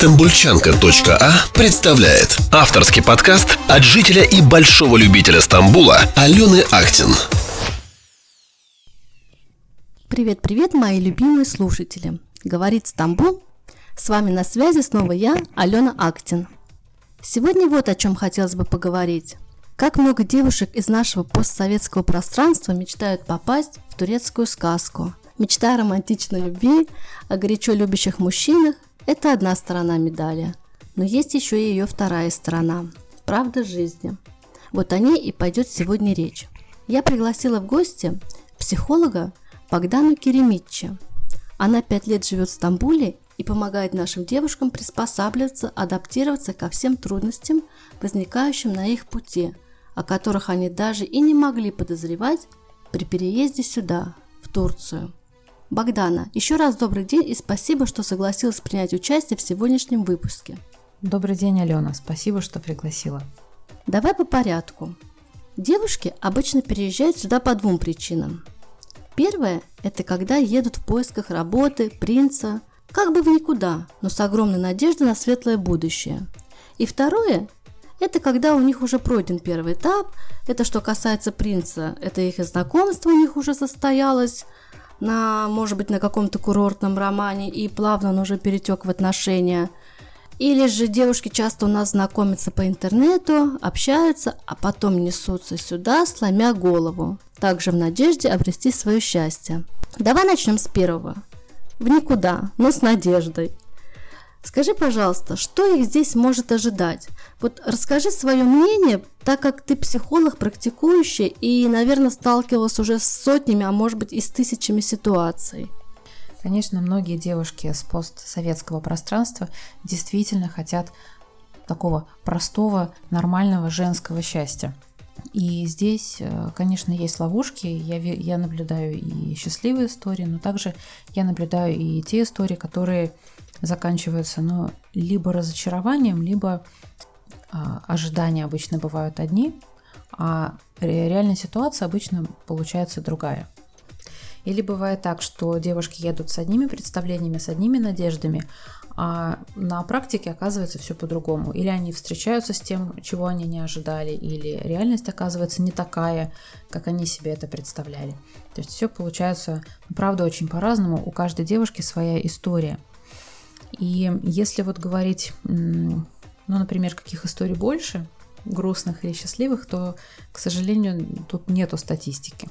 Стамбульчанка.а представляет авторский подкаст от жителя и большого любителя Стамбула Алены Актин. Привет-привет, мои любимые слушатели. Говорит Стамбул. С вами на связи снова я, Алена Актин. Сегодня вот о чем хотелось бы поговорить. Как много девушек из нашего постсоветского пространства мечтают попасть в турецкую сказку. Мечта о романтичной любви, о горячо любящих мужчинах это одна сторона медали, но есть еще и ее вторая сторона – правда жизни. Вот о ней и пойдет сегодня речь. Я пригласила в гости психолога Богдану Керемитчи. Она пять лет живет в Стамбуле и помогает нашим девушкам приспосабливаться, адаптироваться ко всем трудностям, возникающим на их пути, о которых они даже и не могли подозревать при переезде сюда, в Турцию – Богдана, еще раз добрый день и спасибо, что согласилась принять участие в сегодняшнем выпуске. Добрый день, Алена. Спасибо, что пригласила. Давай по порядку. Девушки обычно переезжают сюда по двум причинам. Первое – это когда едут в поисках работы, принца, как бы в никуда, но с огромной надеждой на светлое будущее. И второе – это когда у них уже пройден первый этап, это что касается принца, это их знакомство у них уже состоялось, на, может быть, на каком-то курортном романе, и плавно он уже перетек в отношения. Или же девушки часто у нас знакомятся по интернету, общаются, а потом несутся сюда, сломя голову, также в надежде обрести свое счастье. Давай начнем с первого. В никуда, но с надеждой. Скажи, пожалуйста, что их здесь может ожидать? Вот расскажи свое мнение, так как ты психолог, практикующий и, наверное, сталкивался уже с сотнями, а может быть и с тысячами ситуаций. Конечно, многие девушки с постсоветского пространства действительно хотят такого простого, нормального женского счастья. И здесь, э, конечно, есть ловушки. Я, я наблюдаю и счастливые истории, но также я наблюдаю и те истории, которые заканчиваются ну, либо разочарованием, либо а, ожидания обычно бывают одни, а реальная ситуация обычно получается другая. Или бывает так, что девушки едут с одними представлениями, с одними надеждами, а на практике оказывается все по-другому. Или они встречаются с тем, чего они не ожидали, или реальность оказывается не такая, как они себе это представляли. То есть все получается, правда, очень по-разному. У каждой девушки своя история – и если вот говорить, ну, например, каких историй больше, грустных или счастливых, то, к сожалению, тут нету статистики.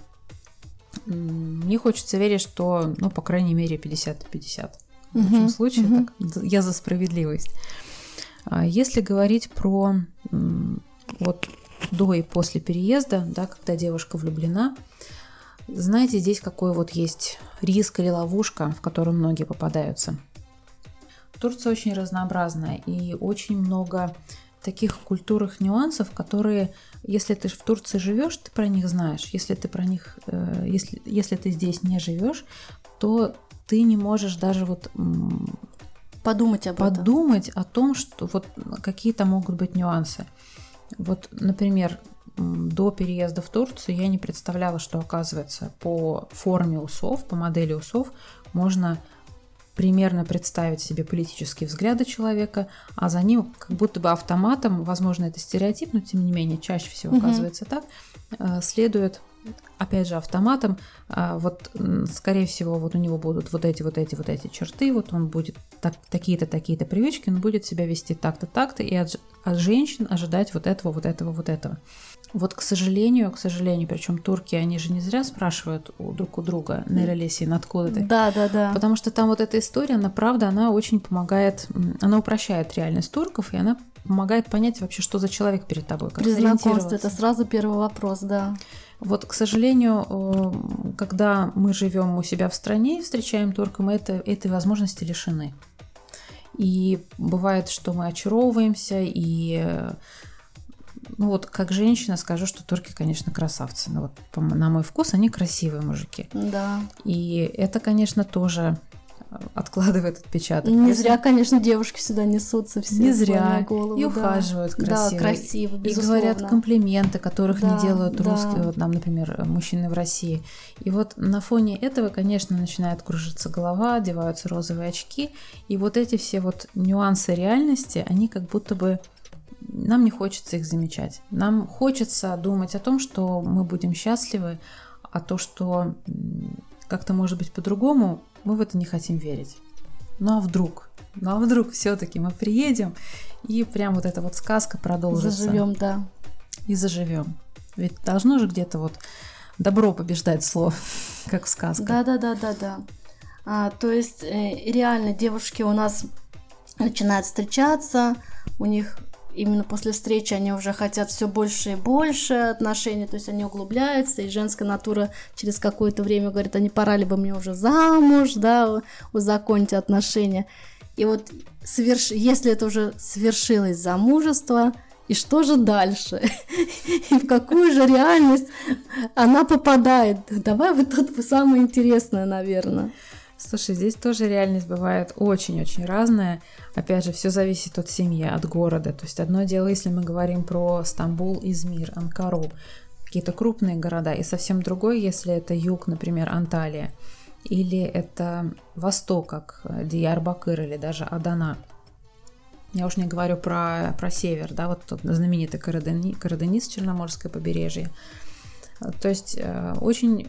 Мне хочется верить, что, ну, по крайней мере, 50 на 50. В лучшем uh случае, uh так, я за справедливость. А если говорить про вот до и после переезда, да, когда девушка влюблена, знаете, здесь какой вот есть риск или ловушка, в которую многие попадаются – Турция очень разнообразная и очень много таких культурных нюансов, которые, если ты в Турции живешь, ты про них знаешь. Если ты про них, э, если, если ты здесь не живешь, то ты не можешь даже вот подумать об подумать этом. о том, что вот какие-то могут быть нюансы. Вот, например, до переезда в Турцию я не представляла, что оказывается по форме усов, по модели усов можно примерно представить себе политические взгляды человека, а за ним как будто бы автоматом, возможно, это стереотип, но тем не менее чаще всего оказывается угу. так, э, следует опять же автоматом, а, вот скорее всего вот у него будут вот эти вот эти вот эти черты, вот он будет так, такие-то такие-то привычки, он будет себя вести так-то так-то и от, от женщин ожидать вот этого вот этого вот этого. Вот, к сожалению, к сожалению, причем турки, они же не зря спрашивают у, друг у друга, Нейролесин, откуда ты? Да, да, да. Потому что там вот эта история, она правда, она очень помогает, она упрощает реальность турков, и она помогает понять вообще, что за человек перед тобой. Как При знакомстве это сразу первый вопрос, да. Вот, к сожалению, э, когда мы живем у себя в стране и встречаем турка, мы это, этой возможности лишены. И бывает, что мы очаровываемся, и ну вот как женщина скажу, что турки, конечно, красавцы. Но вот на мой вкус они красивые мужики. Да. И это, конечно, тоже откладывает отпечаток. Не зря, конечно, девушки сюда несутся все не зря. голову. и да. ухаживают красиво. Да, красиво, И безусловно. говорят комплименты, которых Да, не делают да. русские, вот нам, например, мужчины в России. И вот на фоне этого, конечно, начинает кружиться голова, одеваются розовые очки, и вот эти все вот нюансы реальности, они как будто бы нам не хочется их замечать. Нам хочется думать о том, что мы будем счастливы, а то, что как-то может быть по-другому, мы в это не хотим верить. Ну а вдруг? Ну а вдруг все-таки мы приедем и прям вот эта вот сказка продолжится. Заживем, да. И заживем. Ведь должно же где-то вот добро побеждать зло, как в сказках. Да, да, да, да, да. А, то есть э, реально девушки у нас начинают встречаться, у них именно после встречи они уже хотят все больше и больше отношений, то есть они углубляются, и женская натура через какое-то время говорит, а не пора ли бы мне уже замуж, да, узаконить отношения. И вот сверш... если это уже свершилось замужество, и что же дальше? И в какую же реальность она попадает? Давай вот тут самое интересное, наверное. Слушай, здесь тоже реальность бывает очень-очень разная. Опять же, все зависит от семьи, от города. То есть одно дело, если мы говорим про Стамбул, Измир, Анкару, какие-то крупные города, и совсем другое, если это юг, например, Анталия, или это восток, как Диярбакыр или даже Адана. Я уж не говорю про, про север, да, вот тот знаменитый Карадени, Караденис, Черноморское побережье. То есть э, очень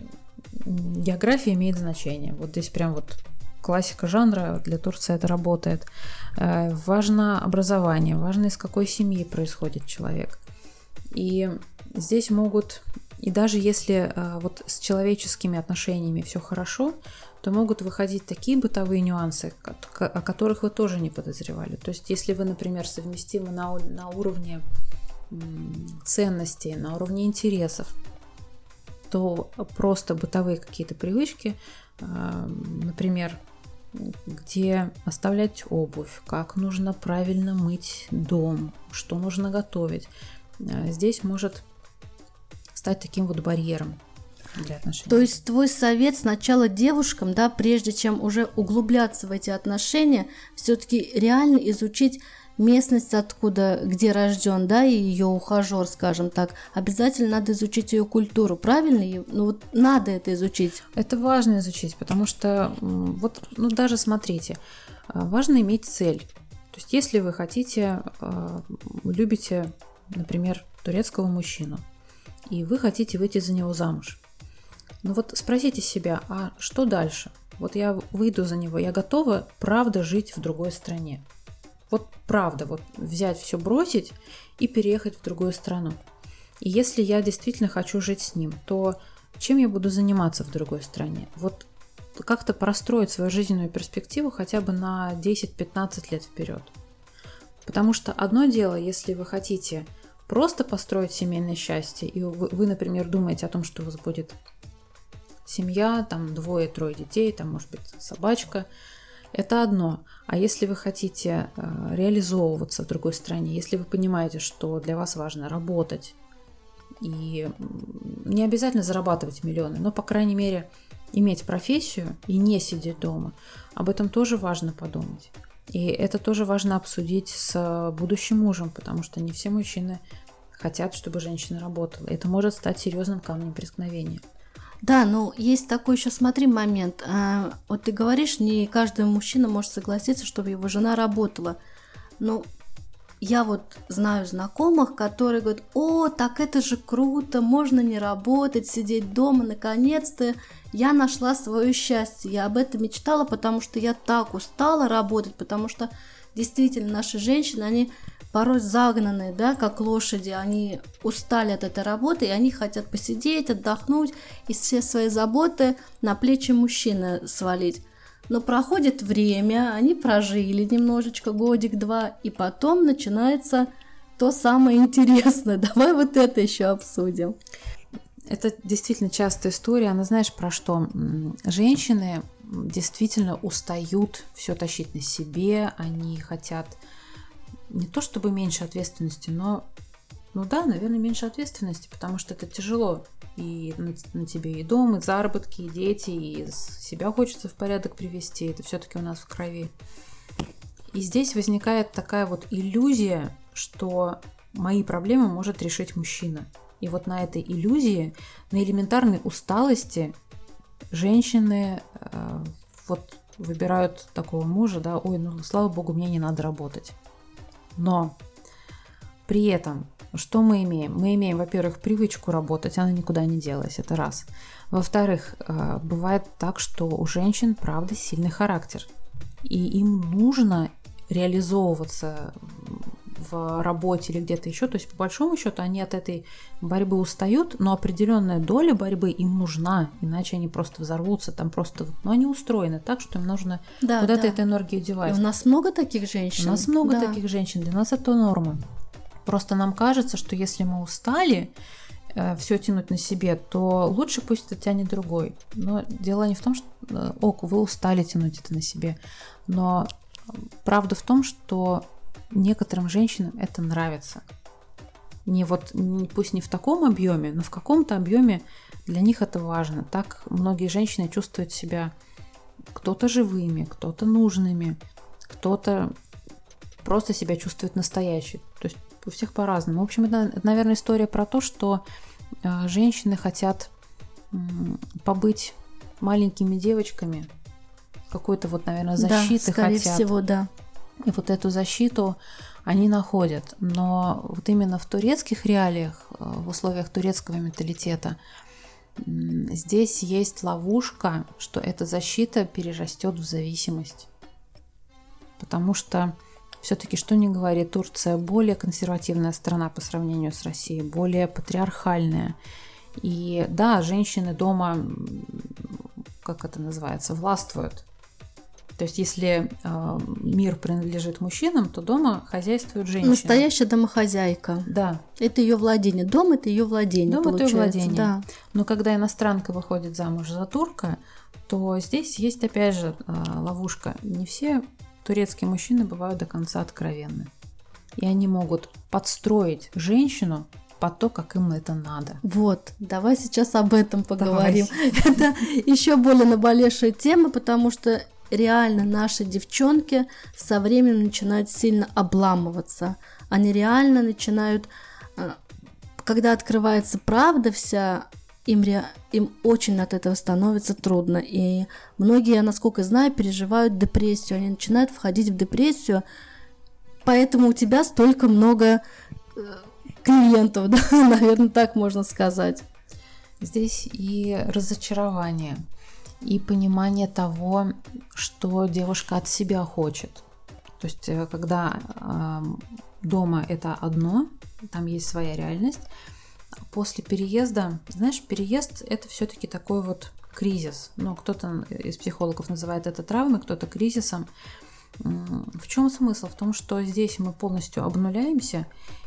география имеет значение. Вот здесь прям вот классика жанра, для Турции это работает. Э, Важно образование, важно из какой семьи происходит человек. И здесь могут, и даже если э, вот с человеческими отношениями все хорошо, то могут выходить такие бытовые нюансы, о которых вы тоже не подозревали. То есть, если вы, например, совместимы на, на уровне ценностей, на уровне интересов, то просто бытовые какие-то привычки, а, например, где оставлять обувь, как нужно правильно мыть дом, что нужно готовить, а, здесь может стать таким вот барьером для отношений. То есть твой совет сначала девушкам, да, прежде чем уже углубляться в эти отношения, все-таки реально изучить местность, откуда, где рожден, да, и ее ухажер, скажем так, обязательно надо изучить ее культуру, правильно? Ну вот надо это изучить. Это важно изучить, потому что вот, ну даже смотрите, а, важно иметь цель. То есть, если вы хотите, а, любите, например, турецкого мужчину, и вы хотите выйти за него замуж, ну вот спросите себя, а что дальше? Вот я выйду за него, я готова, правда, жить в другой стране. Правда, вот взять все, бросить и переехать в другую страну. И если я действительно хочу жить с ним, то чем я буду заниматься в другой стране? Вот как-то простроить свою жизненную перспективу хотя бы на 10-15 лет вперед. Потому что одно дело, если вы хотите просто построить семейное счастье, и вы, вы, например, думаете о том, что у вас будет семья, там двое-трое детей, там может быть собачка, это одно. А если вы хотите э, реализовываться в другой стране, если вы понимаете, что для вас важно работать, и не обязательно зарабатывать миллионы, но, по крайней мере, иметь профессию и не сидеть дома, об этом тоже важно подумать. И это тоже важно обсудить с будущим мужем, потому что не все мужчины хотят, чтобы женщина работала. Это может стать серьезным камнем преткновения. Да, ну есть такой еще, смотри, момент. А, вот ты говоришь, не каждый мужчина может согласиться, чтобы его жена работала. Ну, я вот знаю знакомых, которые говорят, о, так это же круто, можно не работать, сидеть дома, наконец-то я нашла свое счастье. Я об этом мечтала, потому что я так устала работать, потому что действительно наши женщины, они порой загнанные, да, как лошади, они устали от этой работы, и они хотят посидеть, отдохнуть и все свои заботы на плечи мужчины свалить. Но проходит время, они прожили немножечко, годик-два, и потом начинается то самое интересное. Давай вот это еще обсудим. Это действительно частая история. Она знаешь про что? Женщины действительно устают все тащить на себе. Они хотят не то чтобы меньше ответственности, но, ну да, наверное, меньше ответственности, потому что это тяжело и на, на тебе и дом, и заработки, и дети, и себя хочется в порядок привести. Это все-таки у нас в крови. И здесь возникает такая вот иллюзия, что мои проблемы может решить мужчина. И вот на этой иллюзии, на элементарной усталости женщины э, вот выбирают такого мужа, да, ой, ну слава богу, мне не надо работать. Но при этом что мы имеем? Мы имеем, во-первых, привычку работать, она никуда не делась, это раз. Во-вторых, э, бывает так, что у женщин, правда, сильный характер. И им нужно реализовываться в работе или где-то еще. То есть, по большому счету, они от этой борьбы устают, но определенная доля борьбы им нужна, иначе они просто взорвутся, там просто, ну, они устроены так, что им нужно да, куда-то да. эту энергию девать. И у нас много таких женщин. У нас много да. таких женщин, для нас это норма. Просто нам кажется, что если мы устали, э, все тянуть на себе, то лучше пусть это тянет другой. Но дело не в том, что э, ок, вы устали тянуть это на себе. Но правда в том, что некоторым женщинам это нравится. Не вот, пусть не в таком объеме, но в каком-то объеме для них это важно. Так многие женщины чувствуют себя кто-то живыми, кто-то нужными, кто-то просто себя чувствует настоящей. То есть у всех по-разному. В общем, это, это, наверное, история про то, что э, женщины хотят побыть маленькими девочками, какой-то вот, наверное, защиты да, скорее хотят. всего, да. И вот эту защиту они находят. Но вот именно в турецких реалиях, э, в условиях турецкого менталитета, здесь есть ловушка, что эта защита перерастет в зависимость. Потому что все-таки, что не говори, Турция более консервативная страна по сравнению с Россией, более патриархальная. И да, женщины дома, как это называется, властвуют. То есть, если э, мир принадлежит мужчинам, то дома хозяйствуют женщины. Настоящая домохозяйка. Да. Это ее владение. Дом это ее владение. Дом получается. это ее владение. Да. Но когда иностранка выходит замуж за турка, то здесь есть опять же э, ловушка. Не все турецкие мужчины бывают до конца откровенны. И они могут подстроить женщину под то, как им это надо. Вот, давай сейчас об этом поговорим. Давай. Это еще более наболевшая тема, потому что реально наши девчонки со временем начинают сильно обламываться. Они реально начинают, э, когда открывается правда вся, им, ре... им очень от этого становится трудно. И многие, насколько знаю, переживают депрессию. Они начинают входить в депрессию. Поэтому у тебя столько много э, клиентов, да, наверное, так можно сказать. Здесь и разочарование – и понимание того, что девушка от себя хочет. То есть, э, когда дома это одно, там есть своя реальность, после переезда, знаешь, переезд это все-таки такой вот кризис. Ну, кто-то из психологов называет это травмой, кто-то кризисом. В чем смысл? В том, что здесь мы полностью обнуляемся,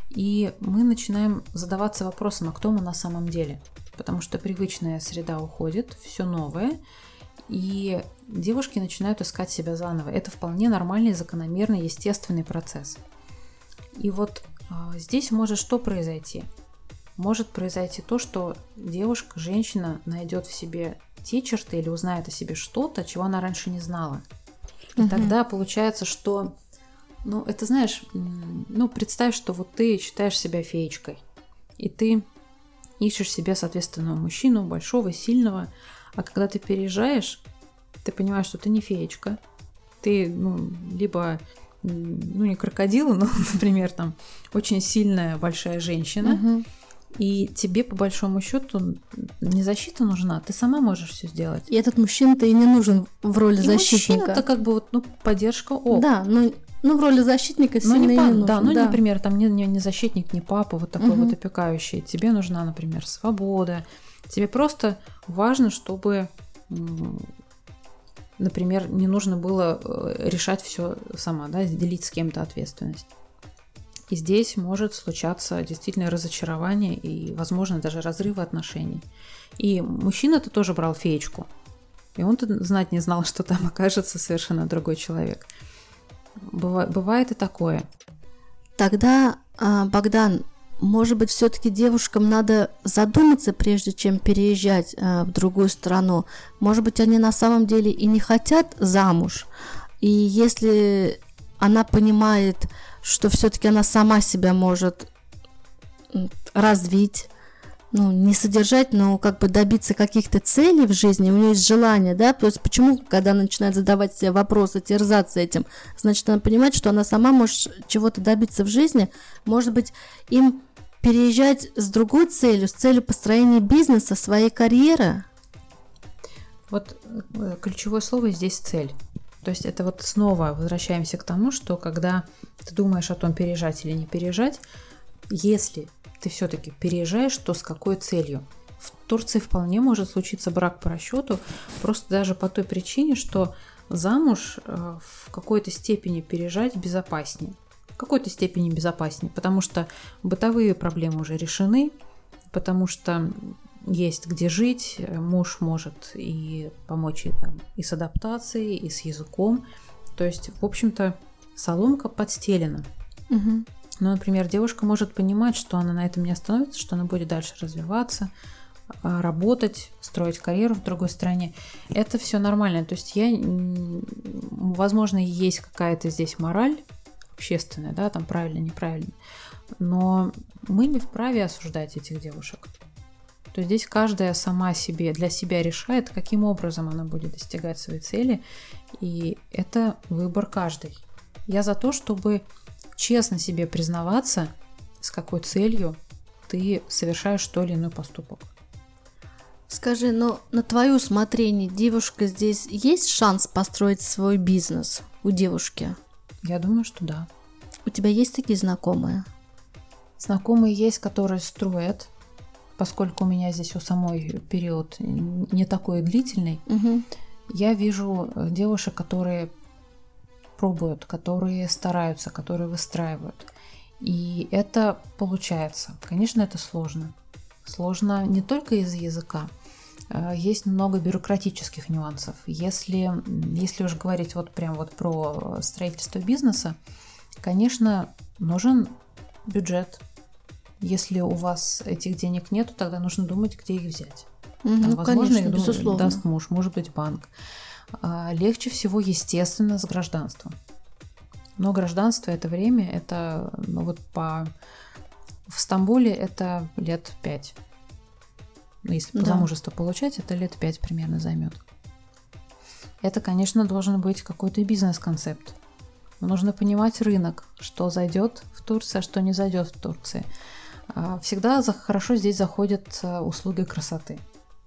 и мы начинаем задаваться вопросом, а кто мы на самом деле. Потому что привычная среда уходит, все новое, и девушки начинают искать себя заново. Это вполне нормальный, закономерный, естественный процесс. И вот а, здесь может что произойти? Может произойти то, что девушка, женщина найдет в себе те черты или узнает о себе что-то, чего она раньше не знала. И угу. тогда получается, что, ну, это знаешь, ну, представь, что вот ты считаешь себя феечкой, и ты ищешь себе, соответственно, мужчину большого, сильного, а когда ты переезжаешь, ты понимаешь, что ты не феечка. Ты, ну, либо, ну, не крокодил, но, например, там, очень сильная большая женщина. Угу. И тебе, по большому счету, не защита нужна, ты сама можешь все сделать. И этот мужчина-то и не нужен в роли и защитника. Мужчина, это как бы вот, ну, поддержка ок. Да, но ну, в роли защитника ну, сильно не, и пап, не нужен. Да, ну, да. например, там не, не, не защитник, не папа, вот такой угу. вот опекающий. Тебе нужна, например, свобода. Тебе просто важно, чтобы например, не нужно было э, решать все сама, да, делить с кем-то ответственность. И здесь может случаться действительно разочарование и, возможно, даже разрывы отношений. И мужчина-то тоже брал феечку. И он-то знать не знал, что там окажется совершенно другой человек. Бывает, и такое. Тогда, а, Богдан, может быть, все-таки девушкам надо задуматься, прежде чем переезжать э, в другую страну. Может быть, они на самом деле и не хотят замуж. И если она понимает, что все-таки она сама себя может развить, ну, не содержать, но как бы добиться каких-то целей в жизни, у нее есть желание, да, то есть почему, когда она начинает задавать себе вопросы, терзаться этим, значит, она понимает, что она сама может чего-то добиться в жизни, может быть, им переезжать с другой целью, с целью построения бизнеса, своей карьеры. Вот э, ключевое слово здесь цель. То есть это вот снова возвращаемся к тому, что когда ты думаешь о том, переезжать или не переезжать, если ты все-таки переезжаешь, то с какой целью? В Турции вполне может случиться брак по расчету, просто даже по той причине, что замуж э, в какой-то степени переезжать безопаснее. В какой-то степени безопаснее, потому что бытовые проблемы уже решены, потому что есть где жить, муж может и помочь и, там, и с адаптацией, и с языком. То есть, в общем-то, соломка подстелена. Угу. Ну, например, девушка может понимать, что она на этом не остановится, что она будет дальше развиваться, а, работать, строить карьеру в другой стране. Это все нормально. То есть я, возможно, есть какая-то здесь мораль общественная, да, там правильно, неправильно, но мы не вправе осуждать этих девушек. То есть здесь каждая сама себе, для себя решает, каким образом она будет достигать своей цели, и это выбор каждой. Я за то, чтобы честно себе признаваться, с какой целью ты совершаешь то или иной поступок. Скажи, но на твое усмотрение девушка здесь есть шанс построить свой бизнес у девушки? Я думаю, что да. У тебя есть такие знакомые? Знакомые есть, которые строят, поскольку у меня здесь у самой период не такой длительный. Угу. Я вижу э, девушек, которые пробуют, которые стараются, которые выстраивают. И это получается. Конечно, это сложно. Сложно не только из-за языка. Э, есть много бюрократических нюансов. Если, если уж говорить вот прям вот про строительство бизнеса, конечно, нужен бюджет. Если у вас этих денег нет, тогда нужно думать, где их взять. Угу, Там, возможно, конечно, их безусловно. даст муж, может быть, банк. А, легче всего, естественно, с гражданством. Но гражданство это время, это ну вот по в Стамбуле это лет пять. Ну, если по да. замужеству получать, это лет пять примерно займет. Это, конечно, должен быть какой-то бизнес-концепт. Нужно понимать рынок, что зайдет в Турции, а что не зайдет в Турции. А, всегда хорошо здесь заходят а, услуги красоты.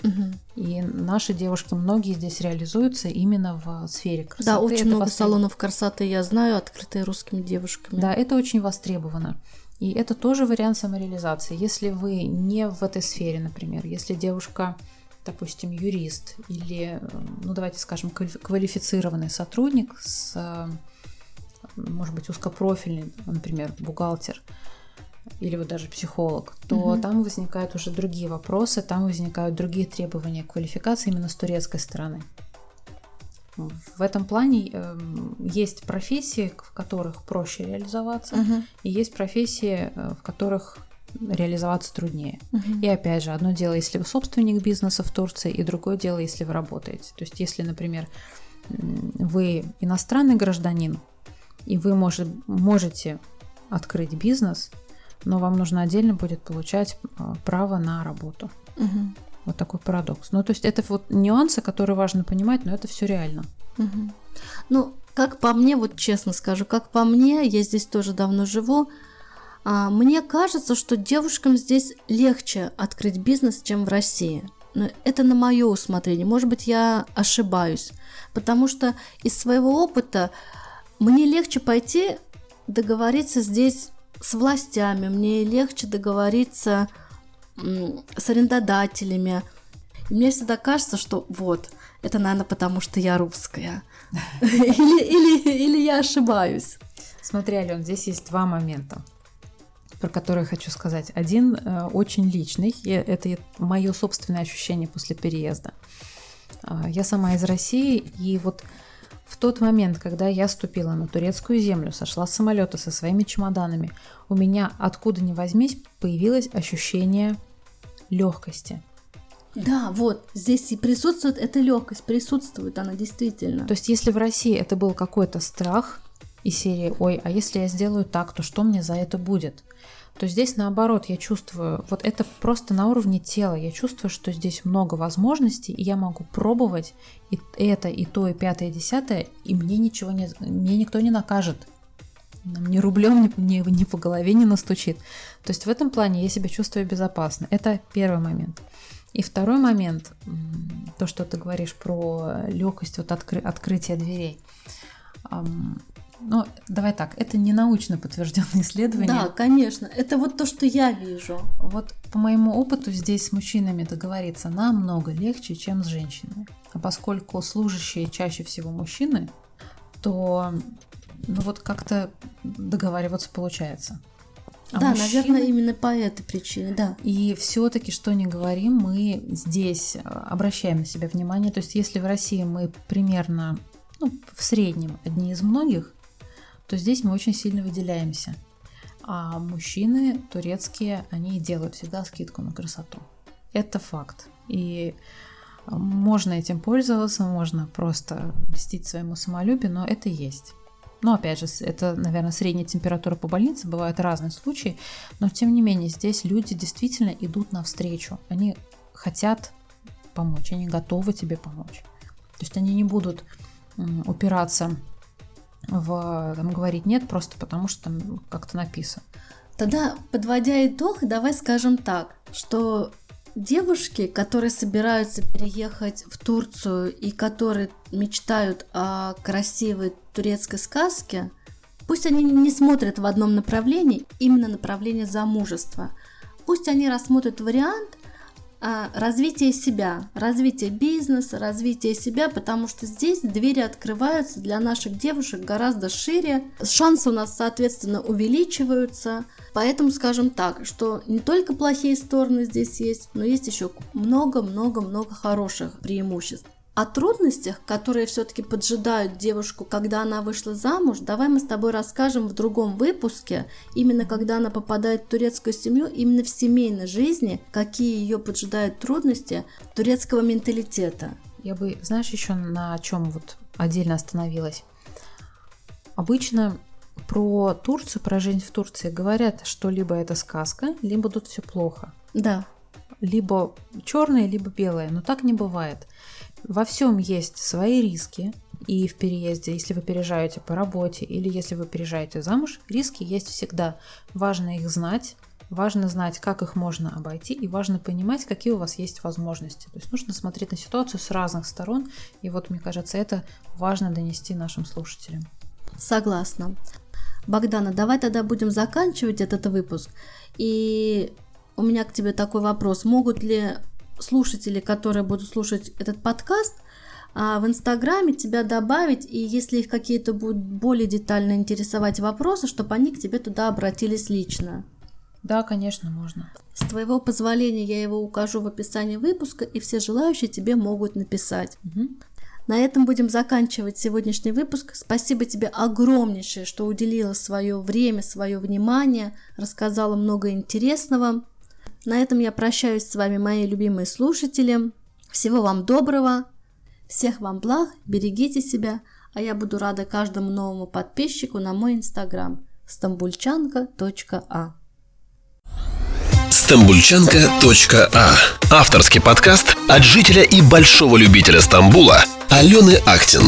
Угу. И наши девушки, многие здесь реализуются именно в сфере красоты. Да, очень это много востреб... салонов красоты, я знаю, открытые русскими девушками. Да, это очень востребовано. И это тоже вариант самореализации. Если вы не в этой сфере, например, если девушка, допустим, юрист или, ну давайте скажем, квалифицированный сотрудник с, может быть, узкопрофильный, например, бухгалтер, или вот даже психолог, то угу. там возникают уже другие вопросы, там возникают другие требования квалификации именно с турецкой стороны. В этом плане э, есть профессии, в которых проще реализоваться, угу. и есть профессии, э, в которых реализоваться труднее. Угу. И опять же, одно дело, если вы собственник бизнеса в Турции, и другое дело, если вы работаете. То есть, если, например, вы иностранный гражданин, и вы может, можете открыть бизнес, но вам нужно отдельно будет получать а, право на работу. Угу. Вот такой парадокс. Ну, то есть это вот нюансы, которые важно понимать, но это все реально. Угу. Ну, как по мне, вот честно скажу, как по мне, я здесь тоже давно живу, а, мне кажется, что девушкам здесь легче открыть бизнес, чем в России. Но это на мое усмотрение. Может быть, я ошибаюсь. Потому что из своего опыта мне легче пойти договориться здесь с властями, мне легче договориться с арендодателями. И мне всегда кажется, что вот, это, наверное, потому что я русская. Или, или, или я ошибаюсь. Смотри, Ален, здесь есть два момента, про которые хочу сказать. Один э, очень личный, и это мое собственное ощущение после переезда. А, я сама из России, и вот в тот момент, когда я ступила на турецкую землю, сошла с самолета со своими чемоданами, у меня откуда ни возьмись появилось ощущение легкости. Да, вот, здесь и присутствует эта легкость, присутствует она действительно. То есть, если в России это был какой-то страх и серии «Ой, а если я сделаю так, то что мне за это будет?» То здесь наоборот я чувствую, вот это просто на уровне тела, я чувствую, что здесь много возможностей, и я могу пробовать и это, и то, и пятое, и десятое, и мне ничего не, мне никто не накажет, ни рублем, ни, ни, ни по голове не настучит. То есть в этом плане я себя чувствую безопасно. Это первый момент. И второй момент, то, что ты говоришь про легкость вот откры- открытия дверей. Ну, давай так, это не научно подтвержденное исследование. Да, конечно. Это вот то, что я вижу. Вот по моему опыту здесь с мужчинами договориться намного легче, чем с женщинами. А поскольку служащие чаще всего мужчины, то ну вот как-то договариваться получается. А да, мужчины... наверное, именно по этой причине, да. И все-таки, что не говорим, мы здесь э, обращаем на себя внимание. То есть, если в России мы примерно, ну, в среднем одни из многих, то здесь мы очень сильно выделяемся. А мужчины турецкие, они делают всегда скидку на красоту. Это факт. И а, можно этим пользоваться, можно просто льстить своему самолюбию, но это есть. Но опять же, это, наверное, средняя температура по больнице, бывают разные случаи, но тем не менее здесь люди действительно идут навстречу. Они хотят помочь, они готовы тебе помочь. То есть они не будут упираться в там, говорить нет просто потому, что там как-то написано. Тогда, подводя итог, давай скажем так, что девушки, которые собираются переехать в Турцию и которые мечтают о красивой турецкой сказке, пусть они не смотрят в одном направлении, именно направление замужества. Пусть они рассмотрят вариант развитие себя, развитие бизнеса, развитие себя, потому что здесь двери открываются для наших девушек гораздо шире, шансы у нас, соответственно, увеличиваются. Поэтому скажем так, что не только плохие стороны здесь есть, но есть еще много-много-много хороших преимуществ. О трудностях, которые все-таки поджидают девушку, когда она вышла замуж, давай мы с тобой расскажем в другом выпуске, именно когда она попадает в турецкую семью, именно в семейной жизни, какие ее поджидают трудности турецкого менталитета. Я бы, знаешь, еще на чем вот отдельно остановилась. Обычно про Турцию, про жизнь в Турции говорят, что либо это сказка, либо тут все плохо. Да. Либо черное, либо белое, но так не бывает. Во всем есть свои риски, и в переезде, если вы переезжаете по работе или если вы переезжаете замуж, риски есть всегда. Важно их знать, важно знать, как их можно обойти, и важно понимать, какие у вас есть возможности. То есть нужно смотреть на ситуацию с разных сторон, и вот, мне кажется, это важно донести нашим слушателям. Согласна. Богдана, давай тогда будем заканчивать этот выпуск. И у меня к тебе такой вопрос. Могут ли слушатели, которые будут слушать этот подкаст, а, в Инстаграме тебя добавить, и если их какие-то будут более детально интересовать вопросы, чтобы они к тебе туда обратились лично. Да, конечно, можно. С твоего позволения я его укажу в описании выпуска, и все желающие тебе могут написать. Угу. На этом будем заканчивать сегодняшний выпуск. Спасибо тебе огромнейшее, что уделила свое время, свое внимание, рассказала много интересного. На этом я прощаюсь с вами, мои любимые слушатели. Всего вам доброго, всех вам благ, берегите себя, а я буду рада каждому новому подписчику на мой инстаграм. стамбульчанка.а Стамбульчанка.а Авторский подкаст от жителя и большого любителя Стамбула Алены Ахтин.